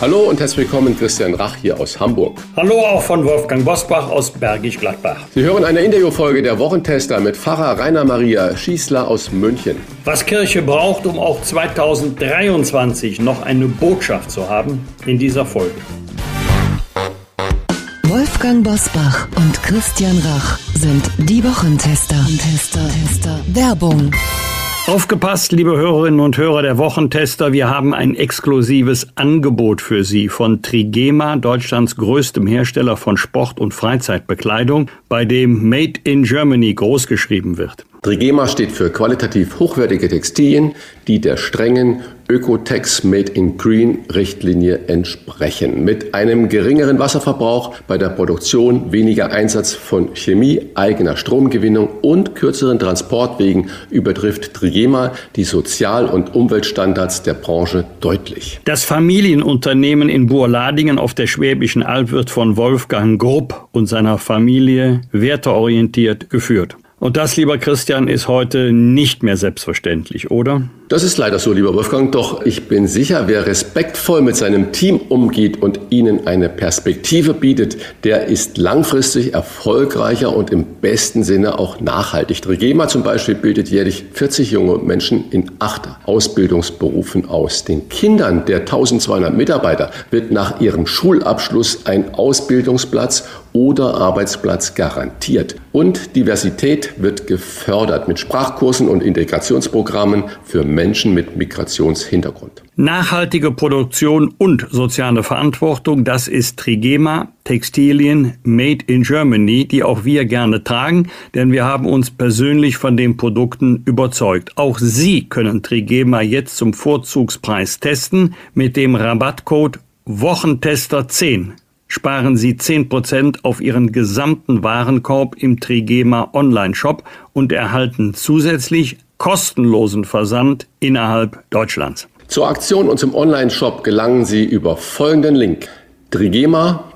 Hallo und herzlich willkommen, Christian Rach hier aus Hamburg. Hallo auch von Wolfgang Bosbach aus Bergisch Gladbach. Sie hören eine Interviewfolge der Wochentester mit Pfarrer Rainer Maria Schießler aus München. Was Kirche braucht, um auch 2023 noch eine Botschaft zu haben, in dieser Folge. Wolfgang Bosbach und Christian Rach sind die Wochentester. Tester, Tester. Werbung. Aufgepasst, liebe Hörerinnen und Hörer der Wochentester, wir haben ein exklusives Angebot für Sie von Trigema, Deutschlands größtem Hersteller von Sport- und Freizeitbekleidung, bei dem Made in Germany großgeschrieben wird. Trigema steht für qualitativ hochwertige Textilien, die der strengen Ökotex Made in Green Richtlinie entsprechen. Mit einem geringeren Wasserverbrauch bei der Produktion, weniger Einsatz von Chemie, eigener Stromgewinnung und kürzeren Transportwegen übertrifft Trigema die Sozial- und Umweltstandards der Branche deutlich. Das Familienunternehmen in Burladingen auf der Schwäbischen Alb wird von Wolfgang Grupp und seiner Familie werteorientiert geführt. Und das, lieber Christian, ist heute nicht mehr selbstverständlich, oder? Das ist leider so, lieber Wolfgang. Doch ich bin sicher, wer respektvoll mit seinem Team umgeht und ihnen eine Perspektive bietet, der ist langfristig erfolgreicher und im besten Sinne auch nachhaltig. Trigema zum Beispiel bildet jährlich 40 junge Menschen in acht Ausbildungsberufen aus. Den Kindern der 1200 Mitarbeiter wird nach ihrem Schulabschluss ein Ausbildungsplatz oder Arbeitsplatz garantiert. Und Diversität wird gefördert mit Sprachkursen und Integrationsprogrammen für Menschen mit Migrationshintergrund. Nachhaltige Produktion und soziale Verantwortung, das ist Trigema, Textilien Made in Germany, die auch wir gerne tragen, denn wir haben uns persönlich von den Produkten überzeugt. Auch Sie können Trigema jetzt zum Vorzugspreis testen mit dem Rabattcode Wochentester 10 sparen Sie 10% auf Ihren gesamten Warenkorb im Trigema Online-Shop und erhalten zusätzlich kostenlosen Versand innerhalb Deutschlands. Zur Aktion und zum Online-Shop gelangen Sie über folgenden Link trigema.de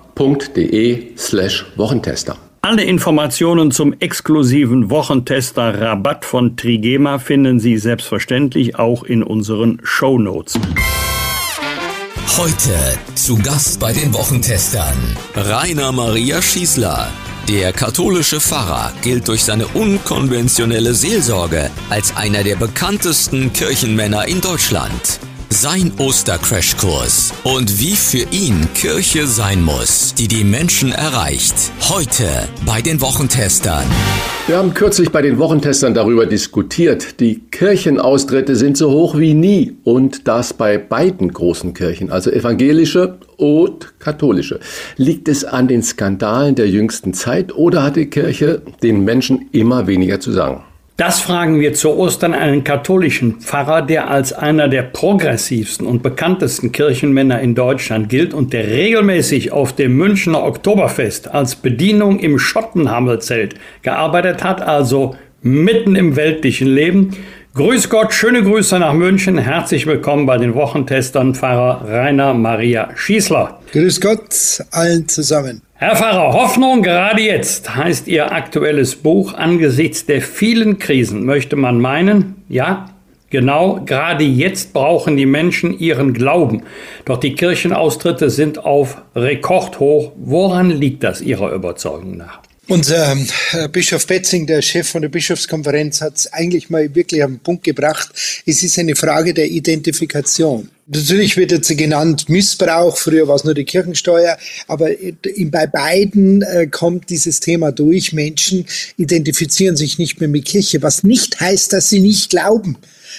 slash Wochentester. Alle Informationen zum exklusiven Wochentester Rabatt von Trigema finden Sie selbstverständlich auch in unseren Show Notes. Heute zu Gast bei den Wochentestern Rainer Maria Schießler. Der katholische Pfarrer gilt durch seine unkonventionelle Seelsorge als einer der bekanntesten Kirchenmänner in Deutschland. Sein Ostercrashkurs und wie für ihn Kirche sein muss, die die Menschen erreicht. Heute bei den Wochentestern. Wir haben kürzlich bei den Wochentestern darüber diskutiert. Die Kirchenaustritte sind so hoch wie nie und das bei beiden großen Kirchen, also evangelische und katholische. Liegt es an den Skandalen der jüngsten Zeit oder hat die Kirche den Menschen immer weniger zu sagen? Das fragen wir zu Ostern einen katholischen Pfarrer, der als einer der progressivsten und bekanntesten Kirchenmänner in Deutschland gilt und der regelmäßig auf dem Münchner Oktoberfest als Bedienung im Schottenhammelzelt gearbeitet hat, also mitten im weltlichen Leben. Grüß Gott, schöne Grüße nach München. Herzlich willkommen bei den Wochentestern Pfarrer Rainer Maria Schießler. Grüß Gott allen zusammen. Herr Pfarrer, Hoffnung gerade jetzt heißt Ihr aktuelles Buch. Angesichts der vielen Krisen möchte man meinen, ja, genau, gerade jetzt brauchen die Menschen ihren Glauben. Doch die Kirchenaustritte sind auf Rekordhoch. Woran liegt das Ihrer Überzeugung nach? Unser äh, Bischof Betzing, der Chef von der Bischofskonferenz, hat es eigentlich mal wirklich auf den Punkt gebracht. Es ist eine Frage der Identifikation. Natürlich wird jetzt genannt Missbrauch, früher war es nur die Kirchensteuer, aber bei beiden äh, kommt dieses Thema durch. Menschen identifizieren sich nicht mehr mit Kirche, was nicht heißt, dass sie nicht glauben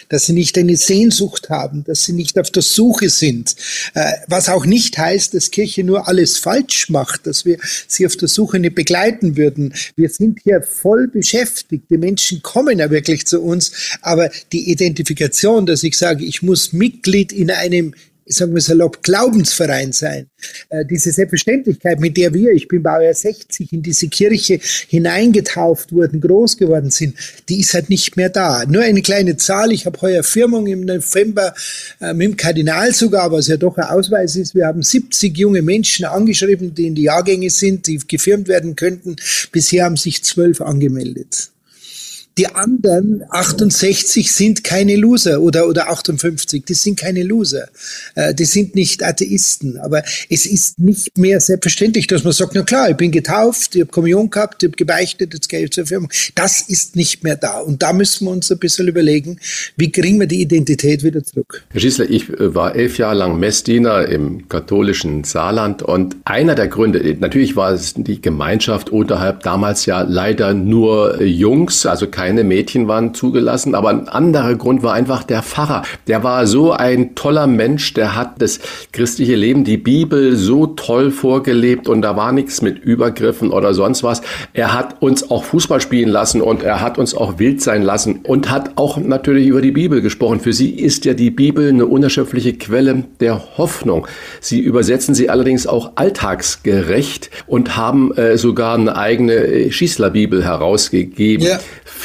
dass sie nicht eine Sehnsucht haben, dass sie nicht auf der Suche sind. Äh, was auch nicht heißt, dass Kirche nur alles falsch macht, dass wir sie auf der Suche nicht begleiten würden. Wir sind hier voll beschäftigt. Die Menschen kommen ja wirklich zu uns, aber die Identifikation, dass ich sage, ich muss Mitglied in einem sagen wir salopp, Glaubensverein sein. Äh, diese Selbstverständlichkeit, mit der wir, ich bin Baujahr 60, in diese Kirche hineingetauft wurden, groß geworden sind, die ist halt nicht mehr da. Nur eine kleine Zahl, ich habe heuer Firmung im November äh, mit dem Kardinal sogar, was ja doch ein Ausweis ist, wir haben 70 junge Menschen angeschrieben, die in die Jahrgänge sind, die gefirmt werden könnten. Bisher haben sich zwölf angemeldet. Die anderen 68 sind keine Loser oder, oder 58, die sind keine Loser. Äh, die sind nicht Atheisten. Aber es ist nicht mehr selbstverständlich, dass man sagt, na klar, ich bin getauft, ich habe Kommunion gehabt, ich habe gebeichtet, jetzt gehe ich zur Firmung. Das ist nicht mehr da. Und da müssen wir uns ein bisschen überlegen, wie kriegen wir die Identität wieder zurück. Herr Schießler, ich äh, war elf Jahre lang Messdiener im katholischen Saarland und einer der Gründe, natürlich war es die Gemeinschaft unterhalb damals ja leider nur Jungs, also keine keine Mädchen waren zugelassen, aber ein anderer Grund war einfach der Pfarrer. Der war so ein toller Mensch, der hat das christliche Leben, die Bibel so toll vorgelebt und da war nichts mit Übergriffen oder sonst was. Er hat uns auch Fußball spielen lassen und er hat uns auch wild sein lassen und hat auch natürlich über die Bibel gesprochen. Für sie ist ja die Bibel eine unerschöpfliche Quelle der Hoffnung. Sie übersetzen sie allerdings auch alltagsgerecht und haben äh, sogar eine eigene äh, Schießlerbibel herausgegeben. Ja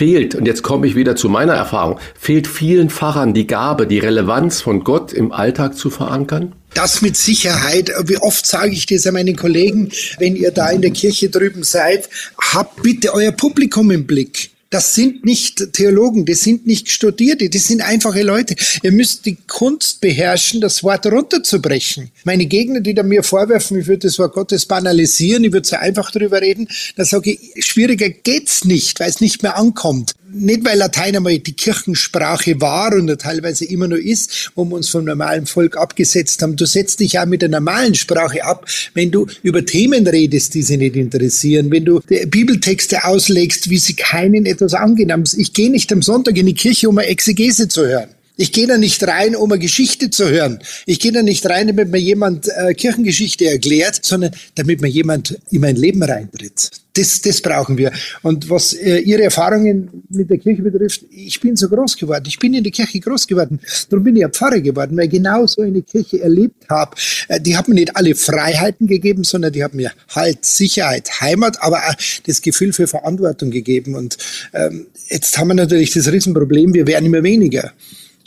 fehlt, und jetzt komme ich wieder zu meiner Erfahrung, fehlt vielen Pfarrern die Gabe, die Relevanz von Gott im Alltag zu verankern? Das mit Sicherheit. Wie oft sage ich das an meinen Kollegen, wenn ihr da in der Kirche drüben seid, habt bitte euer Publikum im Blick. Das sind nicht Theologen, das sind nicht Studierte, das sind einfache Leute. Ihr müsst die Kunst beherrschen, das Wort runterzubrechen. Meine Gegner, die da mir vorwerfen, ich würde das Wort Gottes banalisieren, ich würde so einfach drüber reden, da sage ich, schwieriger geht's nicht, weil es nicht mehr ankommt nicht weil Latein einmal die Kirchensprache war und teilweise immer noch ist, wo wir uns vom normalen Volk abgesetzt haben. Du setzt dich ja mit der normalen Sprache ab, wenn du über Themen redest, die sie nicht interessieren, wenn du Bibeltexte auslegst, wie sie keinen etwas angehen. Ich gehe nicht am Sonntag in die Kirche, um eine Exegese zu hören. Ich gehe da nicht rein, um eine Geschichte zu hören. Ich gehe da nicht rein, damit mir jemand äh, Kirchengeschichte erklärt, sondern damit mir jemand in mein Leben reintritt. Das, das brauchen wir. Und was äh, Ihre Erfahrungen mit der Kirche betrifft, ich bin so groß geworden. Ich bin in der Kirche groß geworden. Darum bin ich ein Pfarrer geworden, weil ich genau so eine Kirche erlebt habe. Äh, die hat mir nicht alle Freiheiten gegeben, sondern die hat mir halt Sicherheit, Heimat, aber auch das Gefühl für Verantwortung gegeben. Und ähm, jetzt haben wir natürlich das Riesenproblem, wir werden immer weniger.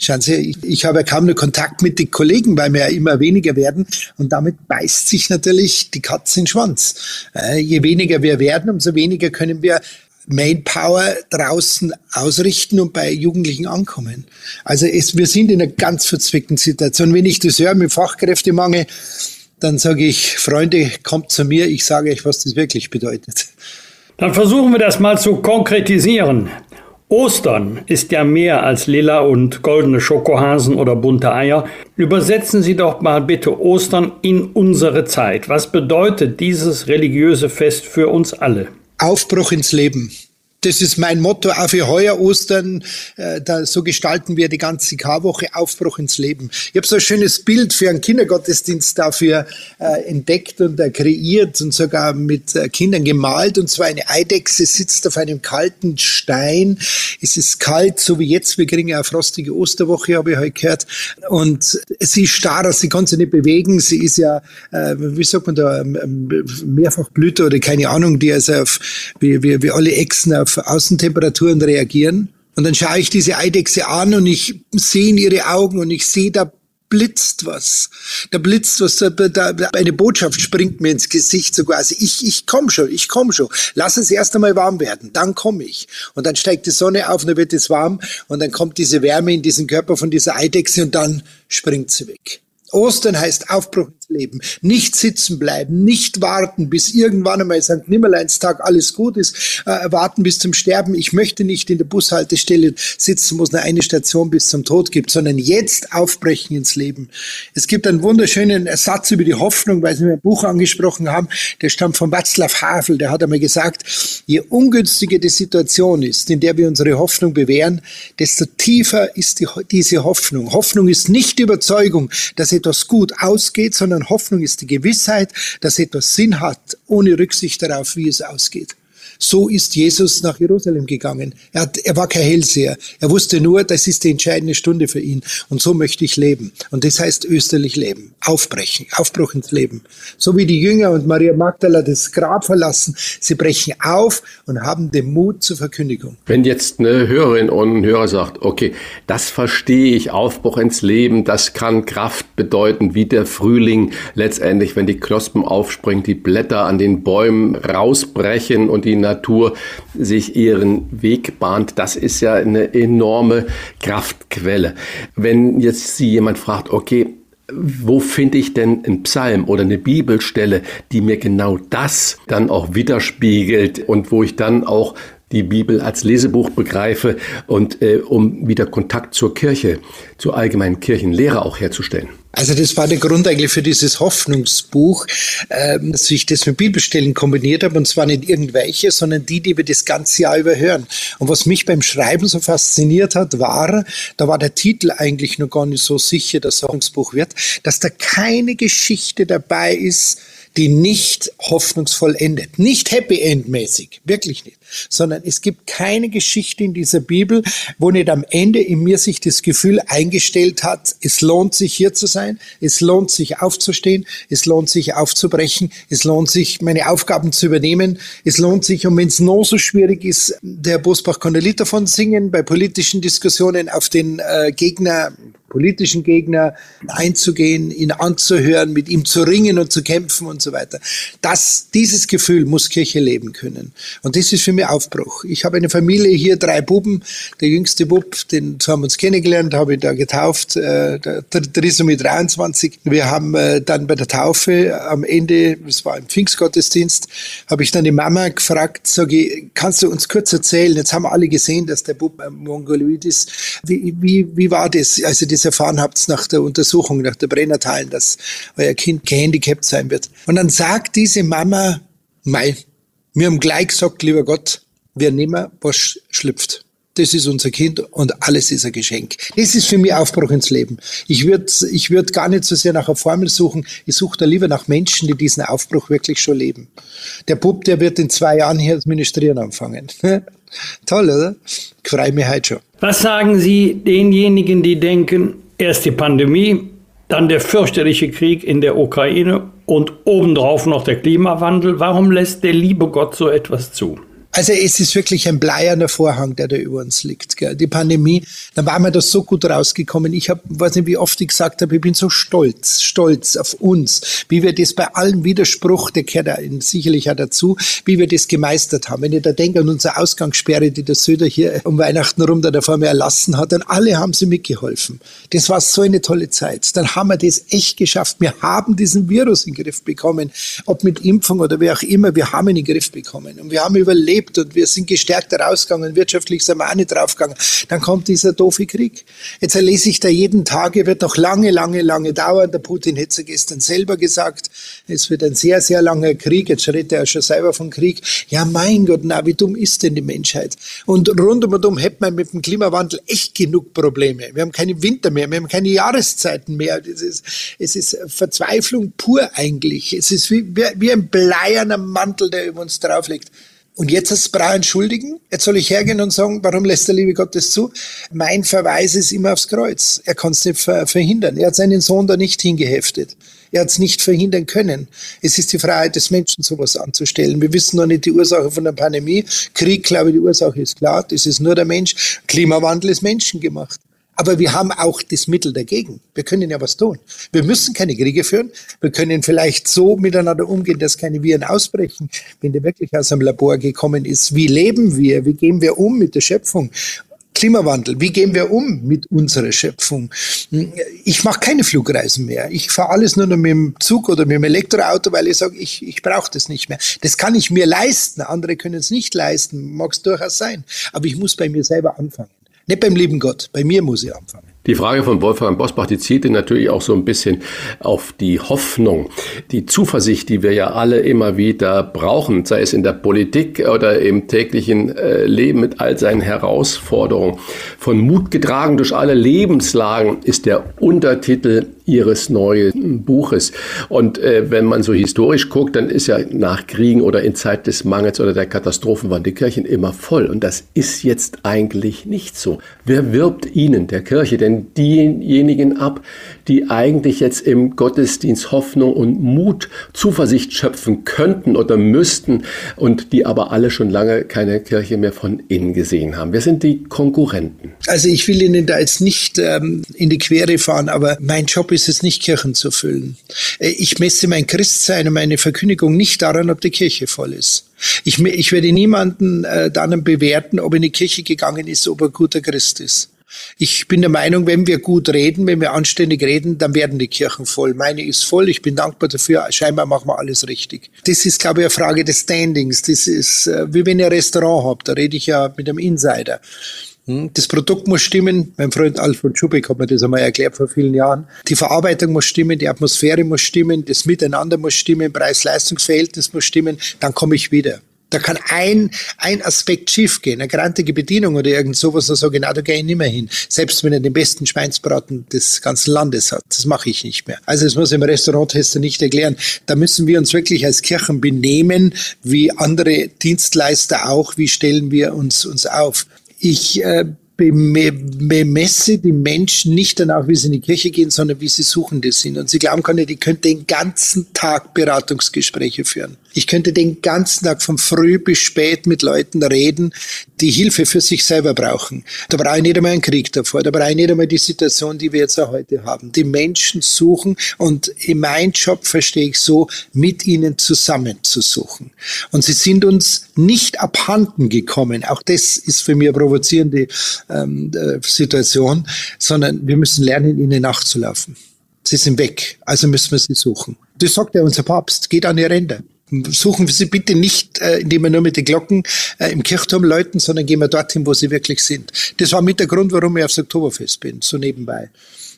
Schauen Sie, ich, ich habe kaum noch Kontakt mit den Kollegen, weil wir ja immer weniger werden. Und damit beißt sich natürlich die Katze in den Schwanz. Äh, je weniger wir werden, umso weniger können wir Manpower draußen ausrichten und bei Jugendlichen ankommen. Also es, wir sind in einer ganz verzwickten Situation. Wenn ich das höre mit Fachkräftemangel, dann sage ich, Freunde, kommt zu mir, ich sage euch, was das wirklich bedeutet. Dann versuchen wir das mal zu konkretisieren. Ostern ist ja mehr als lila und goldene Schokohasen oder bunte Eier. Übersetzen Sie doch mal bitte Ostern in unsere Zeit. Was bedeutet dieses religiöse Fest für uns alle? Aufbruch ins Leben das ist mein Motto auch für heuer Ostern. Äh, da, so gestalten wir die ganze Karwoche Aufbruch ins Leben. Ich habe so ein schönes Bild für einen Kindergottesdienst dafür äh, entdeckt und äh, kreiert und sogar mit äh, Kindern gemalt. Und zwar eine Eidechse sitzt auf einem kalten Stein. Es ist kalt, so wie jetzt. Wir kriegen ja eine frostige Osterwoche, habe ich heute gehört. Und sie ist starr, sie kann sich nicht bewegen. Sie ist ja, äh, wie sagt man da, ähm, ähm, Mehrfachblüter oder keine Ahnung, die also auf, wie, wie, wie alle Echsen auf Außentemperaturen reagieren. Und dann schaue ich diese Eidechse an und ich sehe in ihre Augen und ich sehe, da blitzt was. Da blitzt was, da, da, eine Botschaft springt mir ins Gesicht, so quasi, ich, ich komm schon, ich komm schon. Lass es erst einmal warm werden, dann komme ich. Und dann steigt die Sonne auf, und dann wird es warm und dann kommt diese Wärme in diesen Körper von dieser Eidechse und dann springt sie weg. Ostern heißt Aufbruch Leben. Nicht sitzen bleiben, nicht warten, bis irgendwann einmal St. Nimmerleinstag alles gut ist, äh, warten bis zum Sterben. Ich möchte nicht in der Bushaltestelle sitzen, wo es nur eine Station bis zum Tod gibt, sondern jetzt aufbrechen ins Leben. Es gibt einen wunderschönen Satz über die Hoffnung, weil Sie mir ein Buch angesprochen haben, der stammt von Václav Havel, der hat einmal gesagt, je ungünstiger die Situation ist, in der wir unsere Hoffnung bewähren, desto tiefer ist die, diese Hoffnung. Hoffnung ist nicht Überzeugung, dass etwas gut ausgeht, sondern Hoffnung ist die Gewissheit, dass etwas Sinn hat, ohne Rücksicht darauf, wie es ausgeht. So ist Jesus nach Jerusalem gegangen. Er, hat, er war kein Hellseher. Er wusste nur, das ist die entscheidende Stunde für ihn. Und so möchte ich leben. Und das heißt österlich leben. Aufbrechen. Aufbruch ins Leben. So wie die Jünger und Maria Magdala das Grab verlassen. Sie brechen auf und haben den Mut zur Verkündigung. Wenn jetzt eine Hörerin und ein Hörer sagt, okay, das verstehe ich, Aufbruch ins Leben, das kann Kraft bedeuten, wie der Frühling letztendlich, wenn die Knospen aufspringen, die Blätter an den Bäumen rausbrechen und die Natur sich ihren Weg bahnt. Das ist ja eine enorme Kraftquelle. Wenn jetzt Sie jemand fragt, okay, wo finde ich denn einen Psalm oder eine Bibelstelle, die mir genau das dann auch widerspiegelt und wo ich dann auch die Bibel als Lesebuch begreife und äh, um wieder Kontakt zur Kirche, zur allgemeinen Kirchenlehre auch herzustellen. Also das war der Grund eigentlich für dieses Hoffnungsbuch, ähm, dass ich das mit Bibelstellen kombiniert habe und zwar nicht irgendwelche, sondern die, die wir das ganze Jahr überhören. Und was mich beim Schreiben so fasziniert hat, war, da war der Titel eigentlich noch gar nicht so sicher, dass Hoffnungsbuch wird, dass da keine Geschichte dabei ist, die nicht hoffnungsvoll endet. Nicht Happy End mäßig, wirklich nicht. Sondern es gibt keine Geschichte in dieser Bibel, wo nicht am Ende in mir sich das Gefühl eingestellt hat, es lohnt sich hier zu sein, es lohnt sich aufzustehen, es lohnt sich aufzubrechen, es lohnt sich meine Aufgaben zu übernehmen, es lohnt sich, und wenn es noch so schwierig ist, der Bosbach kann ein Lied davon singen, bei politischen Diskussionen auf den äh, Gegner politischen Gegner einzugehen, ihn anzuhören, mit ihm zu ringen und zu kämpfen und so weiter. Das, dieses Gefühl muss Kirche leben können. Und das ist für mich Aufbruch. Ich habe eine Familie hier, drei Buben. Der jüngste Bub, den haben wir uns kennengelernt, habe ich da getauft. Äh, der, mit 23. Wir haben äh, dann bei der Taufe am Ende, das war im Pfingstgottesdienst, habe ich dann die Mama gefragt, sage ich, kannst du uns kurz erzählen? Jetzt haben alle gesehen, dass der Bub Mongoloid ist. Wie, wie, wie war das? Also das erfahren habt nach der Untersuchung, nach der Brennerteilen, dass euer Kind gehandicapt sein wird. Und dann sagt diese Mama, mei, wir haben gleich gesagt, lieber Gott, wir nehmen, was schlüpft. Das ist unser Kind und alles ist ein Geschenk. Das ist für mich Aufbruch ins Leben. Ich würde ich würd gar nicht so sehr nach einer Formel suchen. Ich suche da lieber nach Menschen, die diesen Aufbruch wirklich schon leben. Der Bub, der wird in zwei Jahren hier als Ministrieren anfangen. Toll, oder? Ich freue mich heute schon. Was sagen Sie denjenigen, die denken, erst die Pandemie, dann der fürchterliche Krieg in der Ukraine und obendrauf noch der Klimawandel? Warum lässt der liebe Gott so etwas zu? Also es ist wirklich ein bleierner Vorhang, der da über uns liegt. Gell. Die Pandemie, da waren wir da so gut rausgekommen. Ich habe, weiß nicht, wie oft ich gesagt habe, ich bin so stolz, stolz auf uns, wie wir das bei allem Widerspruch, der gehört da sicherlich auch dazu, wie wir das gemeistert haben. Wenn ich da denke an unsere Ausgangssperre, die der Söder hier um Weihnachten rum da davor mir erlassen hat, dann alle haben sie mitgeholfen. Das war so eine tolle Zeit. Dann haben wir das echt geschafft. Wir haben diesen Virus in den Griff bekommen, ob mit Impfung oder wie auch immer, wir haben ihn in den Griff bekommen. Und wir haben überlebt gelebt und wir sind gestärkt rausgegangen. Wirtschaftlich sind wir auch nicht draufgegangen. Dann kommt dieser doofe Krieg. Jetzt lese ich da jeden Tag, er wird noch lange, lange, lange dauern. Der Putin hat es gestern selber gesagt. Es wird ein sehr, sehr langer Krieg. Jetzt redet er schon selber von Krieg. Ja, mein Gott, na, wie dumm ist denn die Menschheit? Und rund um und um hätte man mit dem Klimawandel echt genug Probleme. Wir haben keine Winter mehr, wir haben keine Jahreszeiten mehr. Es ist, es ist Verzweiflung pur eigentlich. Es ist wie, wie ein bleierner Mantel, der über uns drauf liegt. Und jetzt du Brau entschuldigen? Jetzt soll ich hergehen und sagen, warum lässt der liebe Gott das zu? Mein Verweis ist immer aufs Kreuz. Er kann es nicht verhindern. Er hat seinen Sohn da nicht hingeheftet. Er hat es nicht verhindern können. Es ist die Freiheit des Menschen, sowas anzustellen. Wir wissen noch nicht die Ursache von der Pandemie. Krieg, glaube ich, die Ursache ist klar. Das ist nur der Mensch. Klimawandel ist menschengemacht. Aber wir haben auch das Mittel dagegen. Wir können ja was tun. Wir müssen keine Kriege führen. Wir können vielleicht so miteinander umgehen, dass keine Viren ausbrechen. Wenn der wirklich aus einem Labor gekommen ist, wie leben wir? Wie gehen wir um mit der Schöpfung? Klimawandel, wie gehen wir um mit unserer Schöpfung? Ich mache keine Flugreisen mehr. Ich fahre alles nur noch mit dem Zug oder mit dem Elektroauto, weil ich sage, ich, ich brauche das nicht mehr. Das kann ich mir leisten. Andere können es nicht leisten. Mag es durchaus sein. Aber ich muss bei mir selber anfangen. Nicht beim lieben Gott, bei mir muss ich anfangen. Die Frage von Wolfgang Bosbach, die zielte natürlich auch so ein bisschen auf die Hoffnung, die Zuversicht, die wir ja alle immer wieder brauchen, sei es in der Politik oder im täglichen äh, Leben mit all seinen Herausforderungen. Von Mut getragen durch alle Lebenslagen ist der Untertitel ihres neuen Buches. Und äh, wenn man so historisch guckt, dann ist ja nach Kriegen oder in Zeit des Mangels oder der Katastrophen waren die Kirchen immer voll. Und das ist jetzt eigentlich nicht so. Wer wirbt ihnen, der Kirche, denn diejenigen ab, die eigentlich jetzt im Gottesdienst Hoffnung und Mut, Zuversicht schöpfen könnten oder müssten und die aber alle schon lange keine Kirche mehr von innen gesehen haben? Wer sind die Konkurrenten? Also ich will Ihnen da jetzt nicht ähm, in die Quere fahren, aber mein Job ist es nicht, Kirchen zu füllen. Äh, ich messe mein Christsein und meine Verkündigung nicht daran, ob die Kirche voll ist. Ich, ich werde niemanden äh, dann bewerten, ob in die Kirche gegangen ist, ob er guter Christ ist. Ich bin der Meinung, wenn wir gut reden, wenn wir anständig reden, dann werden die Kirchen voll. Meine ist voll. Ich bin dankbar dafür. Scheinbar machen wir alles richtig. Das ist, glaube ich, eine Frage des Standings. Das ist, äh, wie wenn ihr ein Restaurant habt. Da rede ich ja mit einem Insider. Hm? Das Produkt muss stimmen. Mein Freund Alfred Schubeck hat mir das einmal erklärt vor vielen Jahren. Die Verarbeitung muss stimmen, die Atmosphäre muss stimmen, das Miteinander muss stimmen, Preis-Leistungs-Verhältnis muss stimmen. Dann komme ich wieder. Da kann ein, ein Aspekt schiefgehen, eine grantige Bedienung oder irgend sowas, da sage ich, na, da gehe ich nicht mehr hin. Selbst wenn er den besten Schweinsbraten des ganzen Landes hat. Das mache ich nicht mehr. Also das muss ich im Restauranttester nicht erklären. Da müssen wir uns wirklich als Kirchen benehmen, wie andere Dienstleister auch. Wie stellen wir uns, uns auf? Ich äh, bemesse die Menschen nicht danach, wie sie in die Kirche gehen, sondern wie sie Suchende sind. Und sie glauben können, die könnten den ganzen Tag Beratungsgespräche führen. Ich könnte den ganzen Tag von früh bis spät mit Leuten reden, die Hilfe für sich selber brauchen. Da brauche ich nicht einmal einen Krieg davor, da brauche ich nicht einmal die Situation, die wir jetzt auch heute haben. Die Menschen suchen und in meinem Job verstehe ich so, mit ihnen zusammen zu suchen. Und sie sind uns nicht abhanden gekommen. Auch das ist für mich eine provozierende ähm, äh, Situation, sondern wir müssen lernen, ihnen nachzulaufen. Sie sind weg, also müssen wir sie suchen. Das sagt ja unser Papst, geht an die Ränder suchen wir sie bitte nicht, äh, indem wir nur mit den Glocken äh, im Kirchturm läuten, sondern gehen wir dorthin, wo sie wirklich sind. Das war mit der Grund, warum ich aufs Oktoberfest bin, so nebenbei.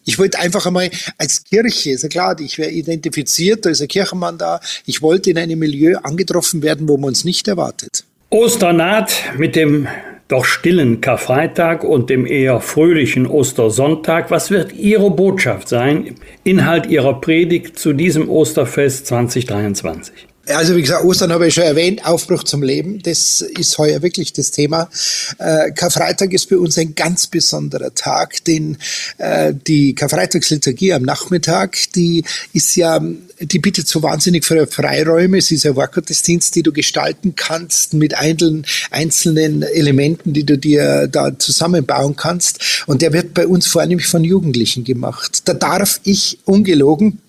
Ich wollte einfach einmal als Kirche, ist ja klar, ich wäre identifiziert, da ist ein Kirchenmann da. Ich wollte in einem Milieu angetroffen werden, wo man uns nicht erwartet. Osternaht mit dem doch stillen Karfreitag und dem eher fröhlichen Ostersonntag. Was wird Ihre Botschaft sein, Inhalt Ihrer Predigt zu diesem Osterfest 2023? Also wie gesagt, Ostern habe ich schon erwähnt, Aufbruch zum Leben, das ist heuer wirklich das Thema. Äh, Karfreitag ist bei uns ein ganz besonderer Tag, denn äh, die Karfreitagsliturgie am Nachmittag, die ist ja, die bietet so wahnsinnig viele Freiräume. Es ist ein Wortgottesdienst, die du gestalten kannst mit einzelnen, einzelnen Elementen, die du dir da zusammenbauen kannst. Und der wird bei uns vornehmlich von Jugendlichen gemacht. Da darf ich ungelogen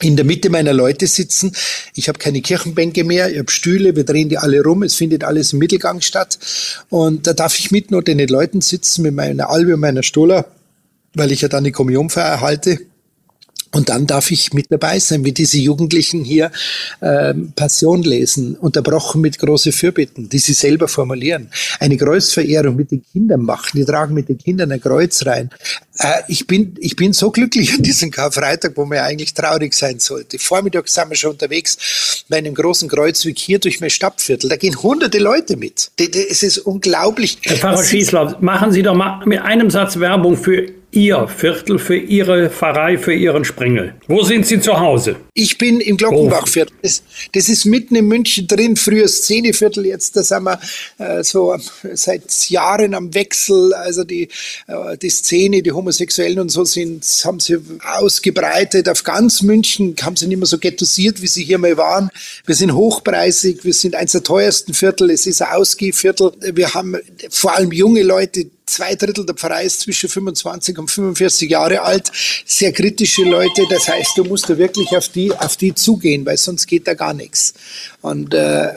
in der Mitte meiner Leute sitzen. Ich habe keine Kirchenbänke mehr, ich habe Stühle, wir drehen die alle rum, es findet alles im Mittelgang statt. Und da darf ich mitten unter den Leuten sitzen mit meiner Albe und meiner Stola, weil ich ja dann die Kommunionfeier halte. Und dann darf ich mit dabei sein, wie diese Jugendlichen hier äh, Passion lesen, unterbrochen mit große Fürbitten, die sie selber formulieren. Eine Kreuzverehrung mit den Kindern machen, die tragen mit den Kindern ein Kreuz rein. Äh, ich, bin, ich bin so glücklich an diesem Karfreitag, wo man eigentlich traurig sein sollte. Vormittags sind wir schon unterwegs bei einem großen Kreuzweg hier durch mein Stadtviertel. Da gehen hunderte Leute mit. Es ist unglaublich. Herr Pfarrer Schießler, machen Sie doch mal mit einem Satz Werbung für Ihr Viertel, für Ihre Pfarrei, für Ihren Sprengel. Wo sind Sie zu Hause? Ich bin im Glockenbachviertel. Das, das, ist mitten in München drin, früher Szeneviertel, jetzt da sind wir äh, so seit Jahren am Wechsel. Also die, äh, die Szene, die Homosexuellen und so sind, haben sie ausgebreitet auf ganz München, haben sie nicht mehr so ghettosiert, wie sie hier mal waren. Wir sind hochpreisig, wir sind eines der teuersten Viertel, es ist ein Ausgehviertel. Wir haben vor allem junge Leute, zwei Drittel der Pfarrei ist zwischen 25 und 45 Jahre alt, sehr kritische Leute. Das heißt, du musst da wirklich auf die, auf die zugehen, weil sonst geht da gar nichts. Und äh,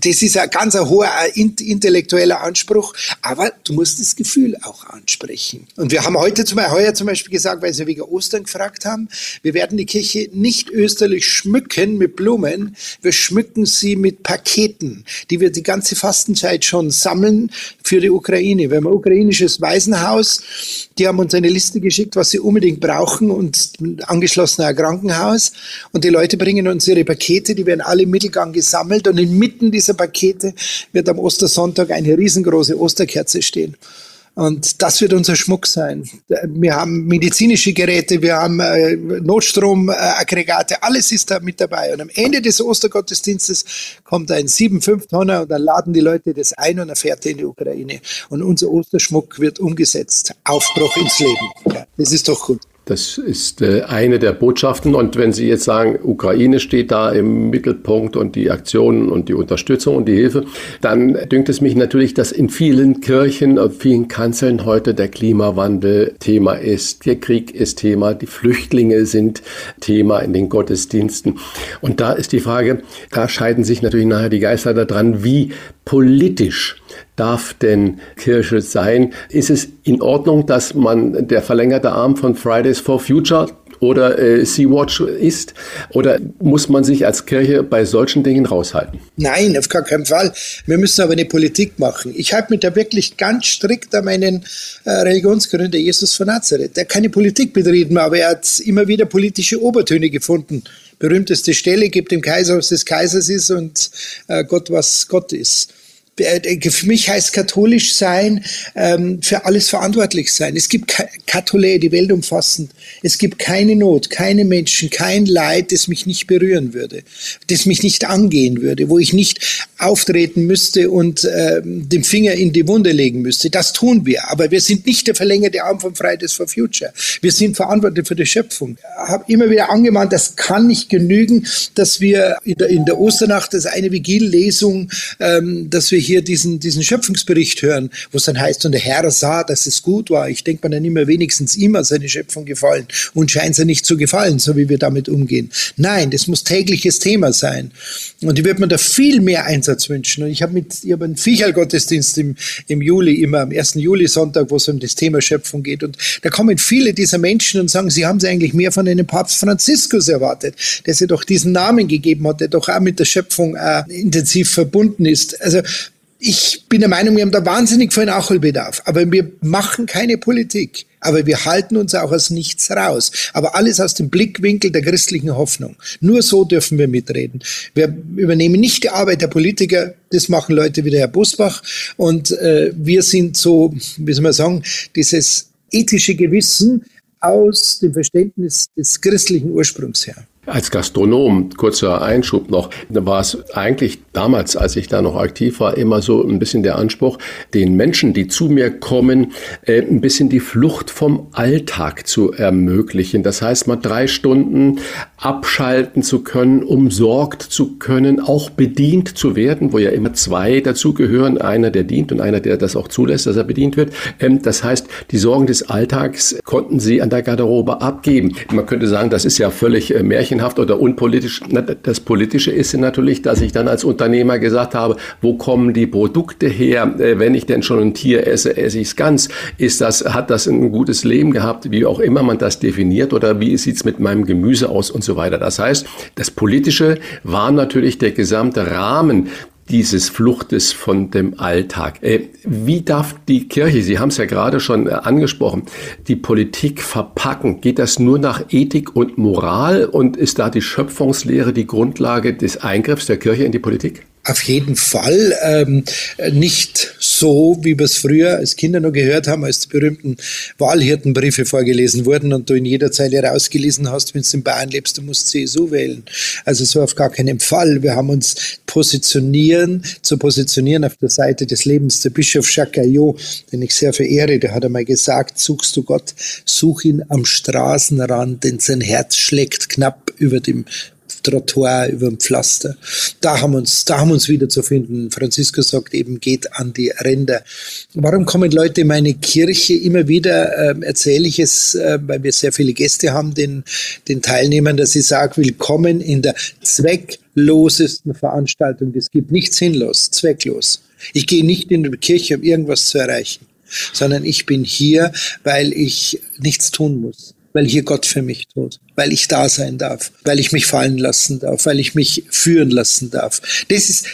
das ist ein ganz ein hoher intellektueller Anspruch, aber du musst das Gefühl auch ansprechen. Und wir haben heute zum, heuer zum Beispiel gesagt, weil Sie wegen Ostern gefragt haben, wir werden die Kirche nicht österlich schmücken mit Blumen, wir schmücken sie mit Paketen, die wir die ganze Fastenzeit schon sammeln für die Ukraine. Wir ein ukrainisches Waisenhaus, die haben uns eine Liste geschickt, was sie unbedingt brauchen und angeschlossen ein Krankenhaus. Und die Leute bringen uns ihre Pakete, die werden alle im Mittelgang gesammelt und inmitten dieser Pakete wird am Ostersonntag eine riesengroße Osterkerze stehen. Und das wird unser Schmuck sein. Wir haben medizinische Geräte, wir haben äh, Notstromaggregate, alles ist da mit dabei. Und am Ende des Ostergottesdienstes kommt ein 7-5 Tonner und dann laden die Leute das ein und er fährt in die Ukraine. Und unser Osterschmuck wird umgesetzt. Aufbruch ins Leben. Das ist doch gut. Das ist äh, eine der Botschaften. Und wenn Sie jetzt sagen, Ukraine steht da im Mittelpunkt und die Aktionen und die Unterstützung und die Hilfe, dann dünkt es mich natürlich, dass in vielen Kirchen, auf vielen Kanzeln heute der Klimawandel Thema ist. Der Krieg ist Thema. Die Flüchtlinge sind Thema in den Gottesdiensten. Und da ist die Frage, da scheiden sich natürlich nachher die Geister daran, wie politisch darf denn Kirche sein? Ist es in Ordnung, dass man der verlängerte Arm von Fridays for Future oder äh, Sea-Watch ist? Oder muss man sich als Kirche bei solchen Dingen raushalten? Nein, auf gar keinen Fall. Wir müssen aber eine Politik machen. Ich halte mich da wirklich ganz strikt an meinen äh, Religionsgründer Jesus von Nazareth. Der hat keine Politik betrieben, aber er hat immer wieder politische Obertöne gefunden. Berühmteste Stelle, gibt dem Kaiser, was des Kaisers ist und äh, Gott, was Gott ist. Äh, für mich heißt katholisch sein, ähm, für alles verantwortlich sein. Es gibt Katholä, die Welt umfassend. Es gibt keine Not, keine Menschen, kein Leid, das mich nicht berühren würde, das mich nicht angehen würde, wo ich nicht auftreten müsste und äh, den Finger in die Wunde legen müsste. Das tun wir. Aber wir sind nicht der verlängerte Arm von Fridays for Future. Wir sind verantwortlich für die Schöpfung. Ich habe immer wieder angemahnt, das kann nicht genügen, dass wir in der, in der Osternacht, das eine Vigillesung, ähm, dass wir hier diesen, diesen Schöpfungsbericht hören, wo es dann heißt, und der Herr sah, dass es gut war. Ich denke, man dann immer wenigstens immer seine Schöpfung gefallen und scheint sie nicht zu gefallen, so wie wir damit umgehen. Nein, das muss tägliches Thema sein. Und ich würde mir da viel mehr Einsatz wünschen. Und ich habe mit, ich habe einen Viecherl-Gottesdienst im, im Juli, immer am 1. Juli-Sonntag, wo es um das Thema Schöpfung geht. Und da kommen viele dieser Menschen und sagen, sie haben sie eigentlich mehr von einem Papst Franziskus erwartet, der sie doch diesen Namen gegeben hat, der doch auch mit der Schöpfung äh, intensiv verbunden ist. Also ich bin der Meinung, wir haben da wahnsinnig viel Nachholbedarf. Aber wir machen keine Politik. Aber wir halten uns auch aus nichts raus. Aber alles aus dem Blickwinkel der christlichen Hoffnung. Nur so dürfen wir mitreden. Wir übernehmen nicht die Arbeit der Politiker. Das machen Leute wie der Herr Busbach. Und äh, wir sind so, wie soll man sagen, dieses ethische Gewissen aus dem Verständnis des christlichen Ursprungs her. Als Gastronom, kurzer Einschub noch, war es eigentlich damals, als ich da noch aktiv war, immer so ein bisschen der Anspruch, den Menschen, die zu mir kommen, äh, ein bisschen die Flucht vom Alltag zu ermöglichen. Das heißt, mal drei Stunden abschalten zu können, umsorgt zu können, auch bedient zu werden, wo ja immer zwei dazugehören, einer, der dient und einer, der das auch zulässt, dass er bedient wird. Ähm, das heißt, die Sorgen des Alltags konnten sie an der Garderobe abgeben. Man könnte sagen, das ist ja völlig äh, märchenhaft märchenhaft oder unpolitisch. Das Politische ist natürlich, dass ich dann als Unternehmer gesagt habe, wo kommen die Produkte her? Äh, wenn ich denn schon ein Tier esse, esse ich es ganz. Ist das, hat das ein gutes Leben gehabt, wie auch immer man das definiert oder wie sieht es mit meinem Gemüse aus und so weiter. Das heißt, das Politische war natürlich der gesamte Rahmen dieses Fluchtes von dem Alltag. Äh, wie darf die Kirche, Sie haben es ja gerade schon äh, angesprochen, die Politik verpacken? Geht das nur nach Ethik und Moral und ist da die Schöpfungslehre die Grundlage des Eingriffs der Kirche in die Politik? Auf jeden Fall ähm, nicht so, wie wir es früher als Kinder noch gehört haben, als die berühmten Wahlhirtenbriefe vorgelesen wurden und du in jeder Zeile rausgelesen hast, wenn du in Bayern lebst, du musst CSU wählen. Also so auf gar keinen Fall. Wir haben uns positionieren, zu positionieren auf der Seite des Lebens. Der Bischof Jacques Gaillot, den ich sehr verehre, der hat einmal gesagt, suchst du Gott, such ihn am Straßenrand, denn sein Herz schlägt knapp über dem Trottoir, über dem Pflaster. Da haben uns, da haben uns wieder zu finden. Franziskus sagt eben, geht an die Ränder. Warum kommen Leute in meine Kirche? Immer wieder äh, erzähle ich es, äh, weil wir sehr viele Gäste haben, den, den Teilnehmern, dass ich sage, willkommen in der zwecklosesten Veranstaltung. Es gibt nichts sinnlos, zwecklos. Ich gehe nicht in die Kirche, um irgendwas zu erreichen, sondern ich bin hier, weil ich nichts tun muss weil hier Gott für mich tut, weil ich da sein darf, weil ich mich fallen lassen darf, weil ich mich führen lassen darf. Das ist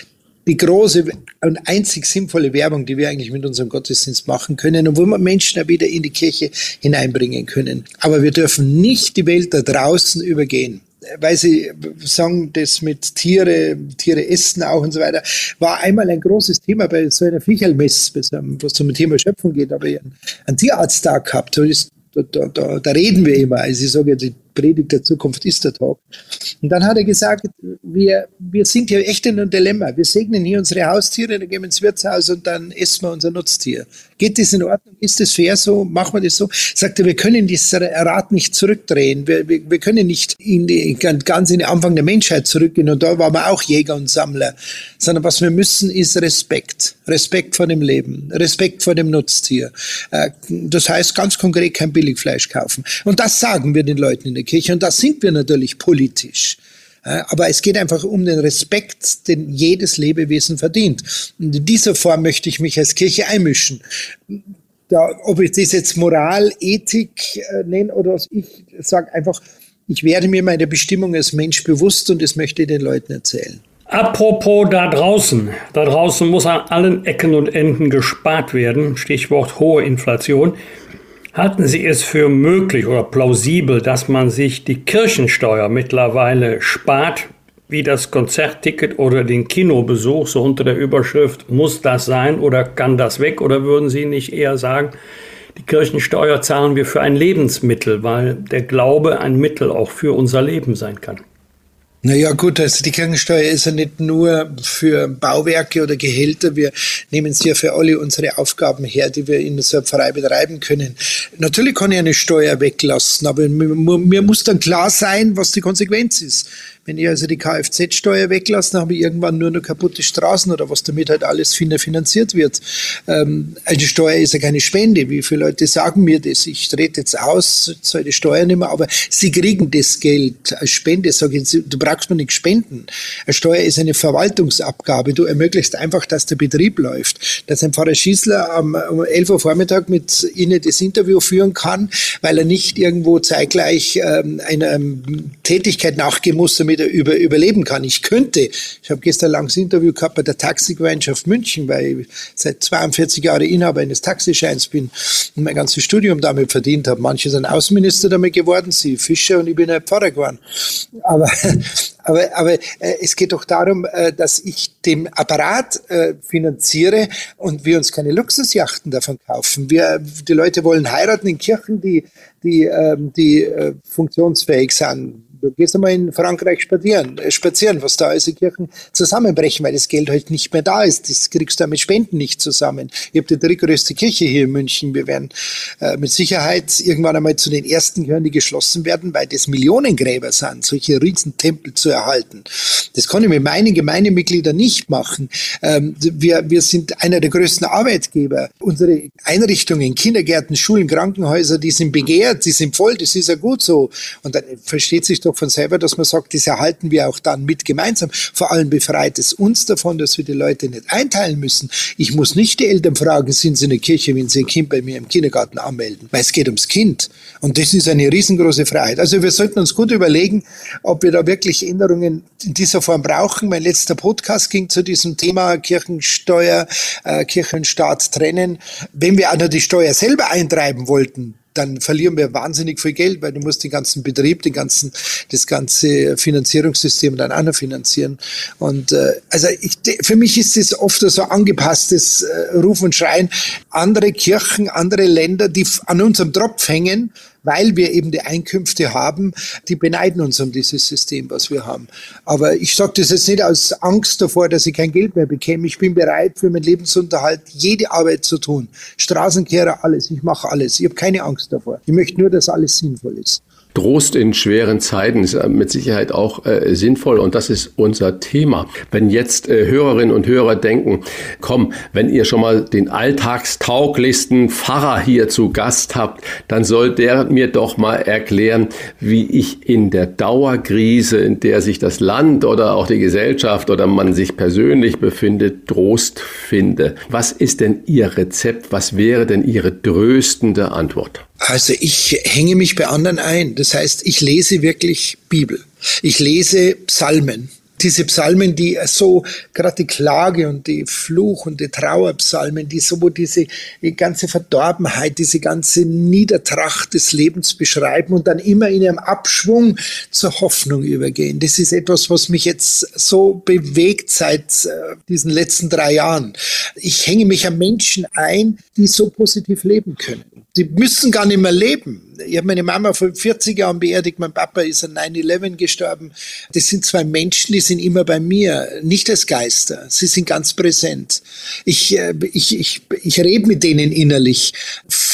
die große und einzig sinnvolle Werbung, die wir eigentlich mit unserem Gottesdienst machen können und wo wir Menschen auch wieder in die Kirche hineinbringen können. Aber wir dürfen nicht die Welt da draußen übergehen. weil Sie sagen, das mit Tiere, Tiere essen auch und so weiter, war einmal ein großes Thema bei so einer Viecherlmess, wo es zum Thema Schöpfung geht, aber ich einen Tierarzttag gehabt. Da, da, da, da reden wir immer. Also ich sage, die Predigt der Zukunft ist der Tag. Und dann hat er gesagt, wir, wir sind hier echt in einem Dilemma. Wir segnen hier unsere Haustiere, dann gehen wir ins Wirtshaus und dann essen wir unser Nutztier. Geht das in Ordnung? Ist das fair so? Machen wir das so? Sagt er, wir können dieses Rad nicht zurückdrehen. Wir, wir, wir können nicht in die, ganz in den Anfang der Menschheit zurückgehen und da waren wir auch Jäger und Sammler. Sondern was wir müssen, ist Respekt. Respekt vor dem Leben. Respekt vor dem Nutztier. Äh, das heißt ganz konkret kein Billigfleisch kaufen. Und das sagen wir den Leuten in der Kirche und da sind wir natürlich politisch. Aber es geht einfach um den Respekt, den jedes Lebewesen verdient. Und in dieser Form möchte ich mich als Kirche einmischen. Da, ob ich das jetzt Moral, Ethik äh, nenne oder was, ich sage einfach, ich werde mir meiner Bestimmung als Mensch bewusst und das möchte ich den Leuten erzählen. Apropos da draußen. Da draußen muss an allen Ecken und Enden gespart werden. Stichwort hohe Inflation. Halten Sie es für möglich oder plausibel, dass man sich die Kirchensteuer mittlerweile spart, wie das Konzertticket oder den Kinobesuch, so unter der Überschrift, muss das sein oder kann das weg? Oder würden Sie nicht eher sagen, die Kirchensteuer zahlen wir für ein Lebensmittel, weil der Glaube ein Mittel auch für unser Leben sein kann? Naja gut, also die Kirchensteuer ist ja nicht nur für Bauwerke oder Gehälter. Wir nehmen sie ja für alle unsere Aufgaben her, die wir in einem Pfarrei betreiben können. Natürlich kann ich eine Steuer weglassen, aber mir muss dann klar sein, was die Konsequenz ist. Wenn ich also die Kfz-Steuer weglasse, dann habe ich irgendwann nur noch kaputte Straßen oder was damit halt alles finanziert wird. Ähm, eine Steuer ist ja keine Spende. Wie viele Leute sagen mir das? Ich trete jetzt aus, zahle die Steuer nicht mehr, aber sie kriegen das Geld als Spende. Sag ich, du brauchst mir nichts spenden. Eine Steuer ist eine Verwaltungsabgabe. Du ermöglichst einfach, dass der Betrieb läuft. Dass ein Pfarrer Schießler um 11 Uhr Vormittag mit Ihnen das Interview führen kann, weil er nicht irgendwo zeitgleich ähm, einer Tätigkeit nachgehen muss, damit wieder über, überleben kann. Ich könnte, ich habe gestern ein langes Interview gehabt bei der Taxigemeinschaft München, weil ich seit 42 Jahren Inhaber eines Taxischeins bin und mein ganzes Studium damit verdient habe. Manche sind Außenminister damit geworden, sie Fischer und ich bin ein Pfarrer geworden. Aber, aber, aber äh, es geht doch darum, äh, dass ich den Apparat äh, finanziere und wir uns keine Luxusjachten davon kaufen. Wir, die Leute wollen heiraten in Kirchen, die, die, ähm, die äh, funktionsfähig sind Du gehst einmal in Frankreich spazieren, äh, spazieren, was da die Kirchen zusammenbrechen, weil das Geld halt nicht mehr da ist. Das kriegst du mit Spenden nicht zusammen. Ich habe die drittgrößte Kirche hier in München. Wir werden äh, mit Sicherheit irgendwann einmal zu den ersten gehören, die geschlossen werden, weil das Millionengräber sind, solche Riesentempel zu erhalten. Das kann ich mit meinen Gemeindemitgliedern nicht machen. Ähm, wir, wir sind einer der größten Arbeitgeber. Unsere Einrichtungen, Kindergärten, Schulen, Krankenhäuser, die sind begehrt, die sind voll, das ist ja gut so. Und dann versteht sich doch doch von selber, dass man sagt, das erhalten wir auch dann mit gemeinsam. Vor allem befreit es uns davon, dass wir die Leute nicht einteilen müssen. Ich muss nicht die Eltern fragen, sind sie in der Kirche, wenn sie ein Kind bei mir im Kindergarten anmelden, weil es geht ums Kind. Und das ist eine riesengroße Freiheit. Also wir sollten uns gut überlegen, ob wir da wirklich Änderungen in dieser Form brauchen. Mein letzter Podcast ging zu diesem Thema Kirchensteuer, äh, Kirchenstaat trennen. Wenn wir auch noch die Steuer selber eintreiben wollten, dann verlieren wir wahnsinnig viel Geld, weil du musst den ganzen Betrieb, den ganzen, das ganze Finanzierungssystem dann auch noch finanzieren. Und äh, also ich, für mich ist das oft so angepasstes äh, Ruf und Schreien. Andere Kirchen, andere Länder, die an unserem Tropf hängen, weil wir eben die Einkünfte haben, die beneiden uns um dieses System, was wir haben. Aber ich sage das jetzt nicht aus Angst davor, dass ich kein Geld mehr bekäme. Ich bin bereit, für meinen Lebensunterhalt jede Arbeit zu tun. Straßenkehrer, alles. Ich mache alles. Ich habe keine Angst davor. Ich möchte nur, dass alles sinnvoll ist. Trost in schweren Zeiten ist äh, mit Sicherheit auch äh, sinnvoll und das ist unser Thema. Wenn jetzt äh, Hörerinnen und Hörer denken, komm, wenn ihr schon mal den alltagstauglichsten Pfarrer hier zu Gast habt, dann soll der mir doch mal erklären, wie ich in der Dauerkrise, in der sich das Land oder auch die Gesellschaft oder man sich persönlich befindet, Trost finde. Was ist denn Ihr Rezept? Was wäre denn Ihre tröstende Antwort? Also ich hänge mich bei anderen ein. Das heißt, ich lese wirklich Bibel. Ich lese Psalmen. diese Psalmen, die so, gerade die Klage und die Fluch und die Trauerpsalmen, die so diese die ganze Verdorbenheit, diese ganze Niedertracht des Lebens beschreiben und dann immer in einem Abschwung zur Hoffnung übergehen. Das ist etwas, was mich jetzt so bewegt seit äh, diesen letzten drei Jahren. Ich hänge mich an Menschen ein, die so positiv leben können. Die müssen gar nicht mehr leben. Ich habe meine Mama vor 40 Jahren beerdigt, mein Papa ist an 9-11 gestorben. Das sind zwei Menschen, die sind immer bei mir, nicht als Geister. Sie sind ganz präsent. Ich, äh, ich, ich, ich rede mit denen innerlich.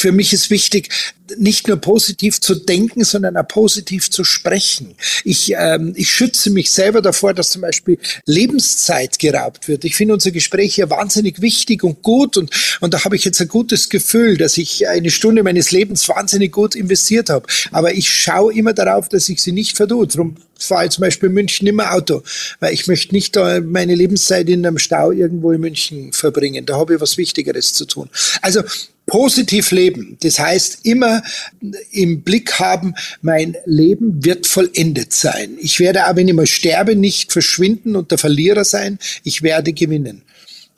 Für mich ist wichtig, nicht nur positiv zu denken, sondern auch positiv zu sprechen. Ich, ähm, ich schütze mich selber davor, dass zum Beispiel Lebenszeit geraubt wird. Ich finde unser Gespräch hier wahnsinnig wichtig und gut und, und da habe ich jetzt ein gutes Gefühl, dass ich eine Stunde meines Lebens wahnsinnig gut investiert habe. Aber ich schaue immer darauf, dass ich sie nicht verdue. Darum fahre ich zum Beispiel in München immer Auto, weil ich möchte nicht da meine Lebenszeit in einem Stau irgendwo in München verbringen. Da habe ich was Wichtigeres zu tun. Also positiv leben. Das heißt, immer im Blick haben, mein Leben wird vollendet sein. Ich werde aber, wenn ich mal sterbe, nicht verschwinden und der Verlierer sein. Ich werde gewinnen.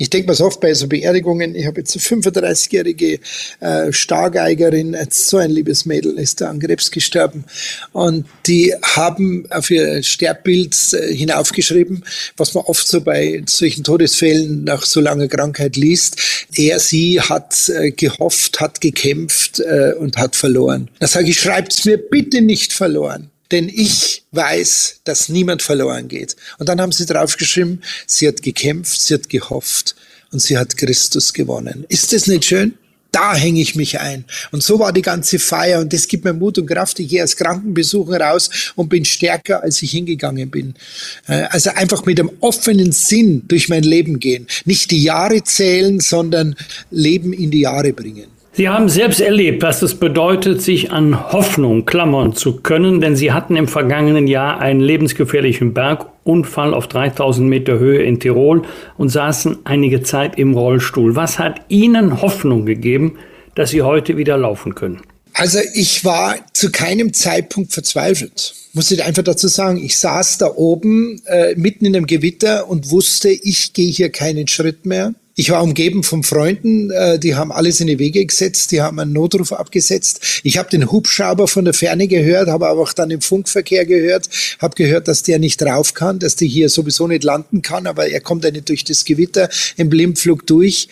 Ich denke mir so oft bei so Beerdigungen, ich habe jetzt eine 35-jährige äh, Stargeigerin, so ein liebes Mädel, ist da an Krebs gestorben. Und die haben auf ihr Sterbbild äh, hinaufgeschrieben, was man oft so bei solchen Todesfällen nach so langer Krankheit liest. Er, sie hat äh, gehofft, hat gekämpft äh, und hat verloren. Da sage ich, schreibt's mir bitte nicht verloren denn ich weiß, dass niemand verloren geht. Und dann haben sie draufgeschrieben, sie hat gekämpft, sie hat gehofft und sie hat Christus gewonnen. Ist das nicht schön? Da hänge ich mich ein. Und so war die ganze Feier und das gibt mir Mut und Kraft. Ich gehe als Krankenbesucher raus und bin stärker, als ich hingegangen bin. Äh, also einfach mit einem offenen Sinn durch mein Leben gehen. Nicht die Jahre zählen, sondern Leben in die Jahre bringen. Sie haben selbst erlebt, was es bedeutet, sich an Hoffnung klammern zu können, denn Sie hatten im vergangenen Jahr einen lebensgefährlichen Bergunfall auf 3000 Meter Höhe in Tirol und saßen einige Zeit im Rollstuhl. Was hat Ihnen Hoffnung gegeben, dass Sie heute wieder laufen können? Also ich war zu keinem Zeitpunkt verzweifelt. Muss ich einfach dazu sagen, ich saß da oben äh, mitten in einem Gewitter und wusste, ich gehe hier keinen Schritt mehr. Ich war umgeben von Freunden, äh, die haben alles in die Wege gesetzt, die haben einen Notruf abgesetzt. Ich habe den Hubschrauber von der Ferne gehört, habe aber auch dann im Funkverkehr gehört, habe gehört, dass der nicht drauf kann, dass der hier sowieso nicht landen kann, aber er kommt ja nicht durch das Gewitter im Blindflug durch.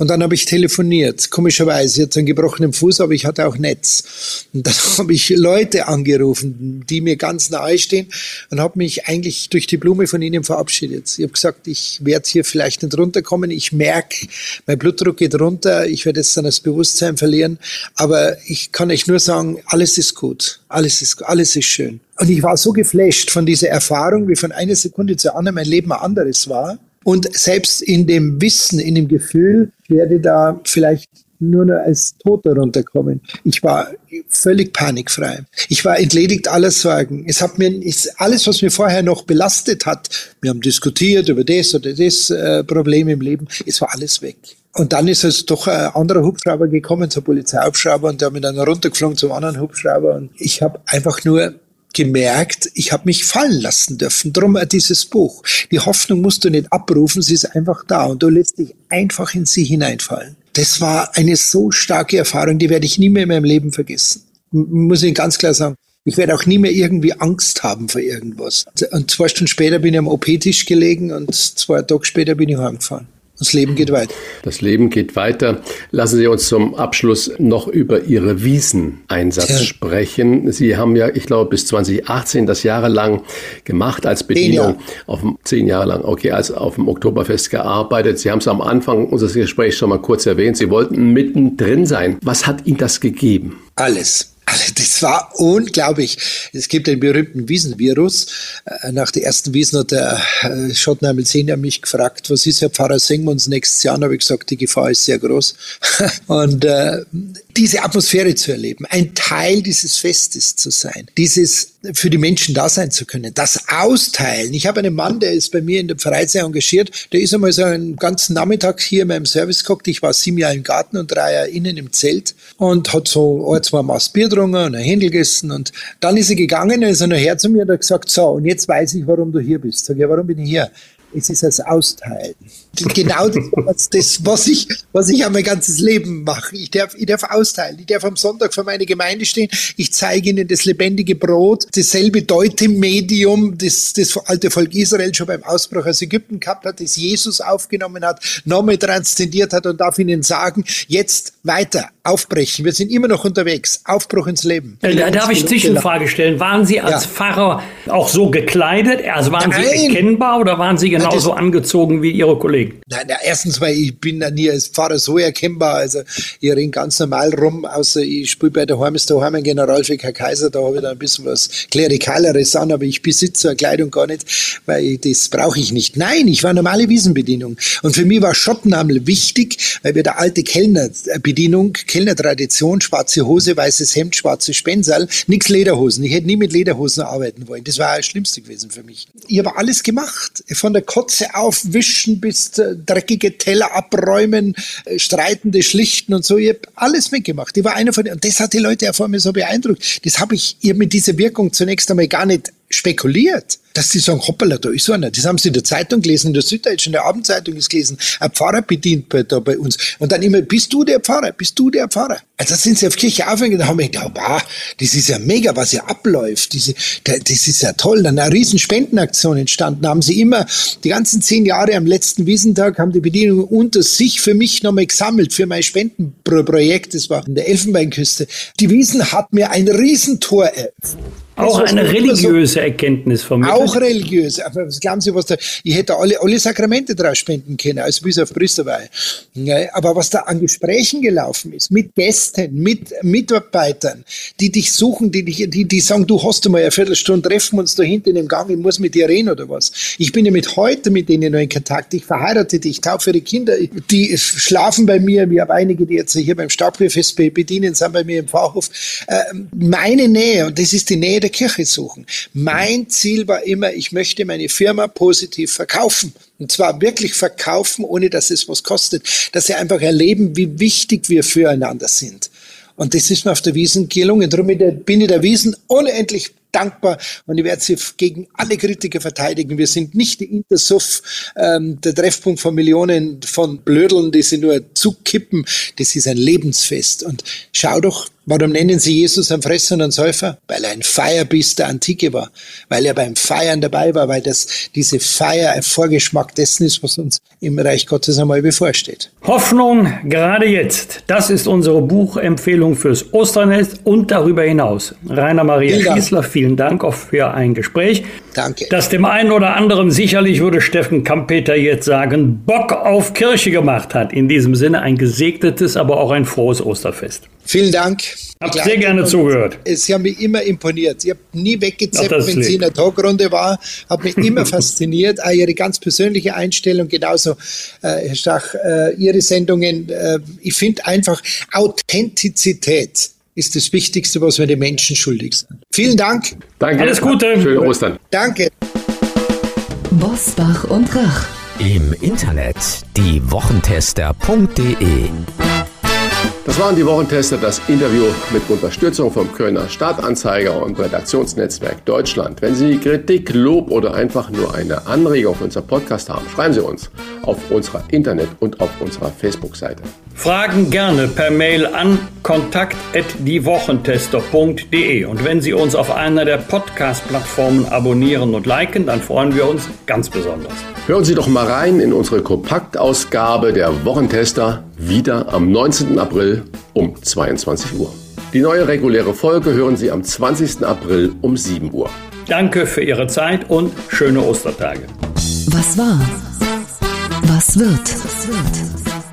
Und dann habe ich telefoniert. Komischerweise, jetzt einen gebrochenen Fuß, aber ich hatte auch Netz. Und dann habe ich Leute angerufen, die mir ganz nahe stehen und habe mich eigentlich durch die Blume von ihnen verabschiedet. Ich habe gesagt, ich werde hier vielleicht nicht runterkommen. Ich merke, mein Blutdruck geht runter. Ich werde jetzt dann das Bewusstsein verlieren. Aber ich kann euch nur sagen, alles ist gut. Alles ist, alles ist schön. Und ich war so geflasht von dieser Erfahrung, wie von einer Sekunde zur anderen mein Leben ein anderes war. Und selbst in dem Wissen, in dem Gefühl, werde da vielleicht nur noch als Toter runterkommen. Ich war völlig panikfrei. Ich war entledigt aller Sorgen. Es hat mir alles, was mir vorher noch belastet hat, wir haben diskutiert über das oder das äh, Problem im Leben, es war alles weg. Und dann ist es doch ein anderer Hubschrauber gekommen, ein Polizeihubschrauber, und der hat mich dann runtergeflogen zum anderen Hubschrauber. Und ich habe einfach nur gemerkt, ich habe mich fallen lassen dürfen. Drum dieses Buch. Die Hoffnung musst du nicht abrufen, sie ist einfach da und du lässt dich einfach in sie hineinfallen. Das war eine so starke Erfahrung, die werde ich nie mehr in meinem Leben vergessen. Muss ich ganz klar sagen. Ich werde auch nie mehr irgendwie Angst haben vor irgendwas. Und zwei Stunden später bin ich am OP-Tisch gelegen und zwei Tage später bin ich heimgefahren. Das Leben geht weiter. Das Leben geht weiter. Lassen Sie uns zum Abschluss noch über Ihre Wieseneinsatz ja. sprechen. Sie haben ja, ich glaube, bis 2018 das jahrelang gemacht als Bedienung. Auf dem, zehn Jahre lang, okay, als auf dem Oktoberfest gearbeitet. Sie haben es am Anfang unseres Gesprächs schon mal kurz erwähnt. Sie wollten mittendrin sein. Was hat Ihnen das gegeben? Alles. Also das war unglaublich. Es gibt den berühmten Wiesenvirus. Äh, nach der ersten Wiesen hat der äh, Schottenheimel Senior mich gefragt, was ist, Herr Pfarrer, singen wir uns nächstes Jahr? Und habe ich gesagt, die Gefahr ist sehr groß. Und äh, diese Atmosphäre zu erleben, ein Teil dieses Festes zu sein, dieses für die Menschen da sein zu können, das Austeilen. Ich habe einen Mann, der ist bei mir in der Pfarrei sehr engagiert, der ist einmal so einen ganzen Nachmittag hier in meinem Service geguckt. Ich war sieben Jahre im Garten und drei Jahre innen im Zelt und hat so ein, zwei Maß Bier getrunken und ein Händel gegessen und dann ist er gegangen, ist er nachher zu mir und hat gesagt, so, und jetzt weiß ich, warum du hier bist. Sag ich, ja, warum bin ich hier? Es ist das Austeilen. Genau das, das, was ich, was ich auch mein ganzes Leben mache. Ich darf, ich darf austeilen. Ich darf am Sonntag vor meine Gemeinde stehen. Ich zeige ihnen das lebendige Brot, dasselbe Deutemedium, das das alte Volk Israel schon beim Ausbruch aus Ägypten gehabt hat, das Jesus aufgenommen hat, nochmal transzendiert hat und darf ihnen sagen, jetzt weiter, aufbrechen. Wir sind immer noch unterwegs. Aufbruch ins Leben. Äh, da darf ich Zwischenfrage stellen. Waren Sie als ja. Pfarrer auch so gekleidet? Also waren Nein. Sie erkennbar oder waren Sie genauso angezogen wie Ihre Kollegen? Nein, na, erstens mal, ich bin nie als Pfarrer so erkennbar. Also ich renne ganz normal rum, außer ich spiele bei der Heimes daheim ein General für Herr Kaiser, da habe ich dann ein bisschen was Klerikaleres an, aber ich besitze so eine Kleidung gar nicht, weil ich, das brauche ich nicht. Nein, ich war normale Wiesenbedienung. Und für mich war Schottenhamel wichtig, weil wir der alte Kellnerbedienung, Kellnertradition, schwarze Hose, weißes Hemd, schwarze Spensal, nix Lederhosen. Ich hätte nie mit Lederhosen arbeiten wollen. Das war das Schlimmste gewesen für mich. Ich habe alles gemacht. Von der Kotze aufwischen bis dreckige Teller abräumen, äh, streitende schlichten und so. Ich habe alles mitgemacht. Ich war einer von denen. Und das hat die Leute ja vor mir so beeindruckt. Das habe ich ihr mit dieser Wirkung zunächst einmal gar nicht spekuliert dass die sagen, hoppala, da ist einer. Das haben sie in der Zeitung gelesen, in der Süddeutschen, in der Abendzeitung ist gelesen. Ein Pfarrer bedient bei, da bei uns. Und dann immer, bist du der Pfarrer? Bist du der Pfarrer? Also sind sie auf Kirche aufhängen, da haben wir gedacht, wow, das ist ja mega, was hier abläuft. Diese, das ist ja toll. Dann eine riesen Spendenaktion entstanden. Haben sie immer, die ganzen zehn Jahre am letzten Wiesentag, haben die Bedienungen unter sich für mich nochmal gesammelt, für mein Spendenprojekt. Das war in der Elfenbeinküste. Die Wiesen hat mir ein Riesentor eröffnet. Auch eine religiöse so, Erkenntnis von mir. Auch religiös. Aber glauben Sie, was da, ich hätte alle, alle Sakramente draus spenden können, also bis auf Priesterweihe. Aber was da an Gesprächen gelaufen ist, mit Gästen, mit Mitarbeitern, die dich suchen, die, dich, die, die sagen, du hast mal eine Viertelstunde, treffen uns da hinten im Gang, ich muss mit dir reden oder was. Ich bin ja mit heute mit denen noch in Kontakt. Ich verheirate dich, ich taufe ihre Kinder, die schlafen bei mir. Wir haben einige, die jetzt hier beim Stadtbrüfest bedienen, sind bei mir im Pfarrhof. Ähm, meine Nähe, und das ist die Nähe der Kirche suchen. Mein Ziel war immer, ich möchte meine Firma positiv verkaufen. Und zwar wirklich verkaufen, ohne dass es was kostet. Dass sie einfach erleben, wie wichtig wir füreinander sind. Und das ist mir auf der Wiesen gelungen. Darum bin ich der Wiesen unendlich dankbar und ich werde sie gegen alle Kritiker verteidigen. Wir sind nicht die Intersuff, ähm, der Treffpunkt von Millionen von Blödeln, die sie nur zukippen. Das ist ein Lebensfest. Und schau doch, Warum nennen sie Jesus einen Fresser und einen Säufer? Weil er ein Feierbiss der Antike war, weil er beim Feiern dabei war, weil das, diese Feier ein Vorgeschmack dessen ist, was uns im Reich Gottes einmal bevorsteht. Hoffnung gerade jetzt. Das ist unsere Buchempfehlung fürs Osternest und darüber hinaus. Rainer Maria vielen Schießler, vielen Dank auch für ein Gespräch. Danke. Das dem einen oder anderen sicherlich würde Steffen Kampeter jetzt sagen, Bock auf Kirche gemacht hat. In diesem Sinne ein gesegnetes, aber auch ein frohes Osterfest. Vielen Dank. Hab sehr gerne zugehört. Sie haben mich immer imponiert. Ich habe nie weggezappt, wenn sie in der Talkrunde war. Hat mich immer fasziniert. Auch Ihre ganz persönliche Einstellung, genauso, äh, Herr Stach, äh, Ihre Sendungen. Äh, ich finde einfach Authentizität ist das Wichtigste, was wir den Menschen schuldig sind. Vielen Dank. Danke. Alles Gute. Schöne Ostern. Danke. Bosbach und Rach. Im Internet diewochentester.de das waren die Wochentester, das Interview mit Unterstützung vom Kölner Stadtanzeiger und Redaktionsnetzwerk Deutschland. Wenn Sie Kritik, Lob oder einfach nur eine Anregung für unser Podcast haben, schreiben Sie uns auf unserer Internet- und auf unserer Facebook-Seite. Fragen gerne per Mail an kontakt@diewochentester.de und wenn Sie uns auf einer der Podcast-Plattformen abonnieren und liken, dann freuen wir uns ganz besonders. Hören Sie doch mal rein in unsere Kompaktausgabe der Wochentester wieder am 19. April um 22 Uhr. Die neue reguläre Folge hören Sie am 20. April um 7 Uhr. Danke für Ihre Zeit und schöne Ostertage. Was war? Was wird?